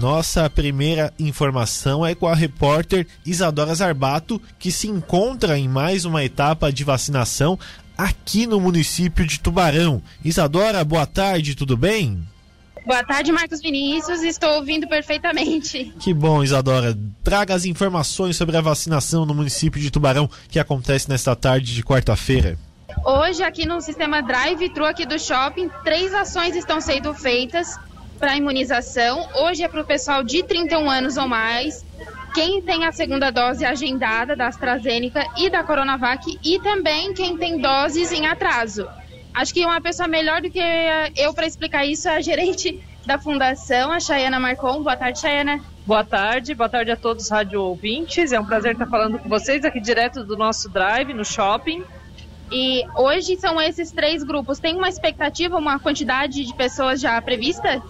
Nossa primeira informação é com a repórter Isadora Zarbato, que se encontra em mais uma etapa de vacinação aqui no município de Tubarão. Isadora, boa tarde, tudo bem? Boa tarde, Marcos Vinícius. Estou ouvindo perfeitamente. Que bom, Isadora. Traga as informações sobre a vacinação no município de Tubarão que acontece nesta tarde de quarta-feira. Hoje, aqui no sistema Drive-Thru aqui do shopping, três ações estão sendo feitas para imunização. Hoje é para o pessoal de 31 anos ou mais, quem tem a segunda dose agendada da AstraZeneca e da Coronavac e também quem tem doses em atraso. Acho que uma pessoa melhor do que eu para explicar isso é a gerente da fundação, a Chayana Marcon. Boa tarde, Chayana. Boa tarde, boa tarde a todos os rádio ouvintes. É um prazer estar falando com vocês aqui direto do nosso drive no shopping. E hoje são esses três grupos. Tem uma expectativa, uma quantidade de pessoas já prevista?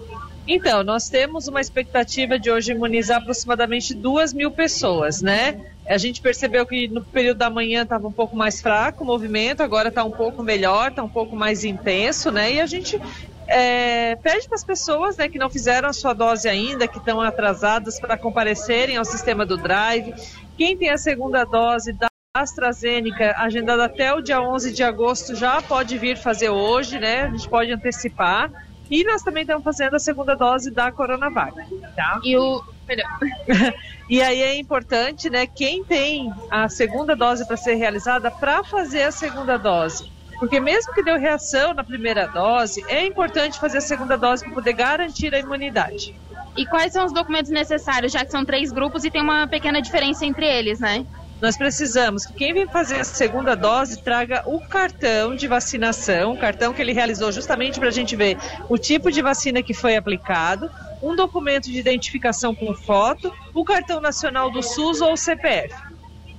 Então, nós temos uma expectativa de hoje imunizar aproximadamente duas mil pessoas, né? A gente percebeu que no período da manhã estava um pouco mais fraco o movimento, agora está um pouco melhor, está um pouco mais intenso, né? E a gente é, pede para as pessoas né, que não fizeram a sua dose ainda, que estão atrasadas, para comparecerem ao sistema do Drive. Quem tem a segunda dose da AstraZeneca, agendada até o dia 11 de agosto, já pode vir fazer hoje, né? A gente pode antecipar. E nós também estamos fazendo a segunda dose da Coronavac, tá? E o e aí é importante, né, quem tem a segunda dose para ser realizada, para fazer a segunda dose. Porque mesmo que deu reação na primeira dose, é importante fazer a segunda dose para poder garantir a imunidade. E quais são os documentos necessários, já que são três grupos e tem uma pequena diferença entre eles, né? Nós precisamos que quem vem fazer a segunda dose traga o cartão de vacinação, o cartão que ele realizou justamente para a gente ver o tipo de vacina que foi aplicado, um documento de identificação com foto, o cartão nacional do SUS ou CPF.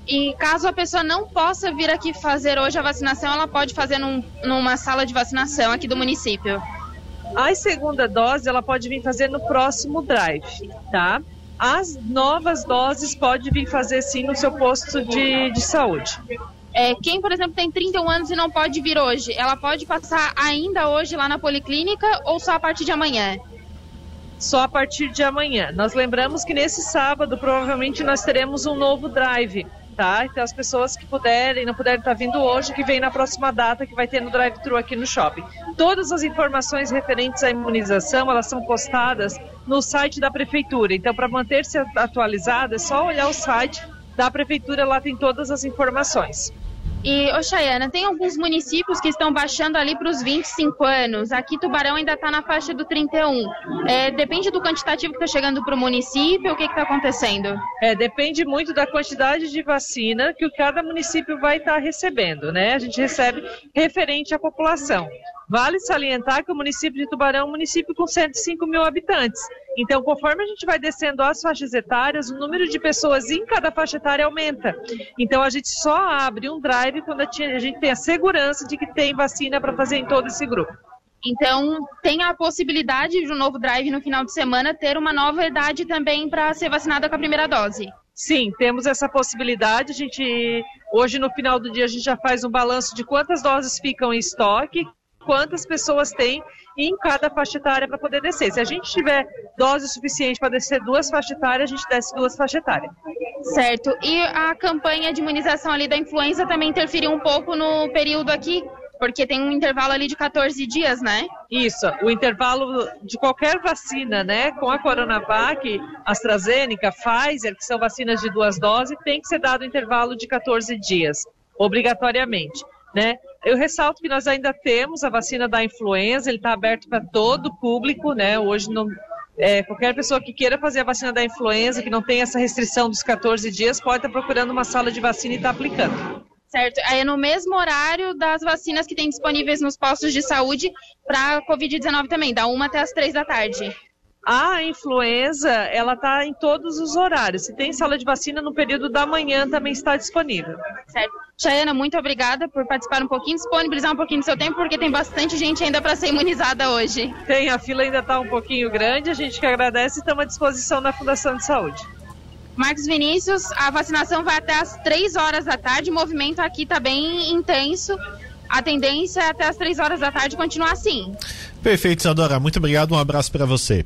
E caso a pessoa não possa vir aqui fazer hoje a vacinação, ela pode fazer num, numa sala de vacinação aqui do município. A segunda dose ela pode vir fazer no próximo drive, tá? As novas doses pode vir fazer sim no seu posto de, de saúde. É, quem, por exemplo, tem 31 anos e não pode vir hoje, ela pode passar ainda hoje lá na policlínica ou só a partir de amanhã? Só a partir de amanhã. Nós lembramos que nesse sábado provavelmente nós teremos um novo drive tá? Então as pessoas que puderem, não puderem estar vindo hoje, que vem na próxima data que vai ter no drive-thru aqui no shopping. Todas as informações referentes à imunização, elas são postadas no site da prefeitura. Então para manter-se atualizado, é só olhar o site da prefeitura, lá tem todas as informações. E, Oxaiana, tem alguns municípios que estão baixando ali para os 25 anos. Aqui Tubarão ainda está na faixa do 31. É, depende do quantitativo que está chegando para o município, o que está acontecendo? É, depende muito da quantidade de vacina que cada município vai estar tá recebendo, né? A gente recebe referente à população. Vale salientar que o município de Tubarão é um município com 105 mil habitantes. Então, conforme a gente vai descendo as faixas etárias, o número de pessoas em cada faixa etária aumenta. Então, a gente só abre um drive quando a gente tem a segurança de que tem vacina para fazer em todo esse grupo. Então, tem a possibilidade de um novo drive no final de semana ter uma nova idade também para ser vacinada com a primeira dose. Sim, temos essa possibilidade. A gente hoje no final do dia a gente já faz um balanço de quantas doses ficam em estoque, quantas pessoas tem em cada faixa etária para poder descer. Se a gente tiver dose suficiente para descer duas faixas etárias, a gente desce duas faixas etárias. Certo. E a campanha de imunização ali da influenza também interferiu um pouco no período aqui? Porque tem um intervalo ali de 14 dias, né? Isso, o intervalo de qualquer vacina, né? Com a Coronavac, AstraZeneca, Pfizer, que são vacinas de duas doses, tem que ser dado um intervalo de 14 dias, obrigatoriamente. Né? Eu ressalto que nós ainda temos a vacina da influenza, ele está aberto para todo o público, né? Hoje não, é, qualquer pessoa que queira fazer a vacina da influenza, que não tem essa restrição dos 14 dias, pode estar tá procurando uma sala de vacina e estar tá aplicando. Certo. Aí é no mesmo horário das vacinas que tem disponíveis nos postos de saúde para a Covid-19 também, da 1 até as 3 da tarde. A influenza, ela está em todos os horários. Se tem sala de vacina no período da manhã, também está disponível. Certo. Chayana, muito obrigada por participar um pouquinho, disponibilizar um pouquinho do seu tempo, porque tem bastante gente ainda para ser imunizada hoje. Tem, a fila ainda está um pouquinho grande, a gente que agradece e estamos à disposição na Fundação de Saúde. Marcos Vinícius, a vacinação vai até as 3 horas da tarde, o movimento aqui está bem intenso. A tendência é até as 3 horas da tarde continuar assim. Perfeito, Isadora. Muito obrigado, um abraço para você.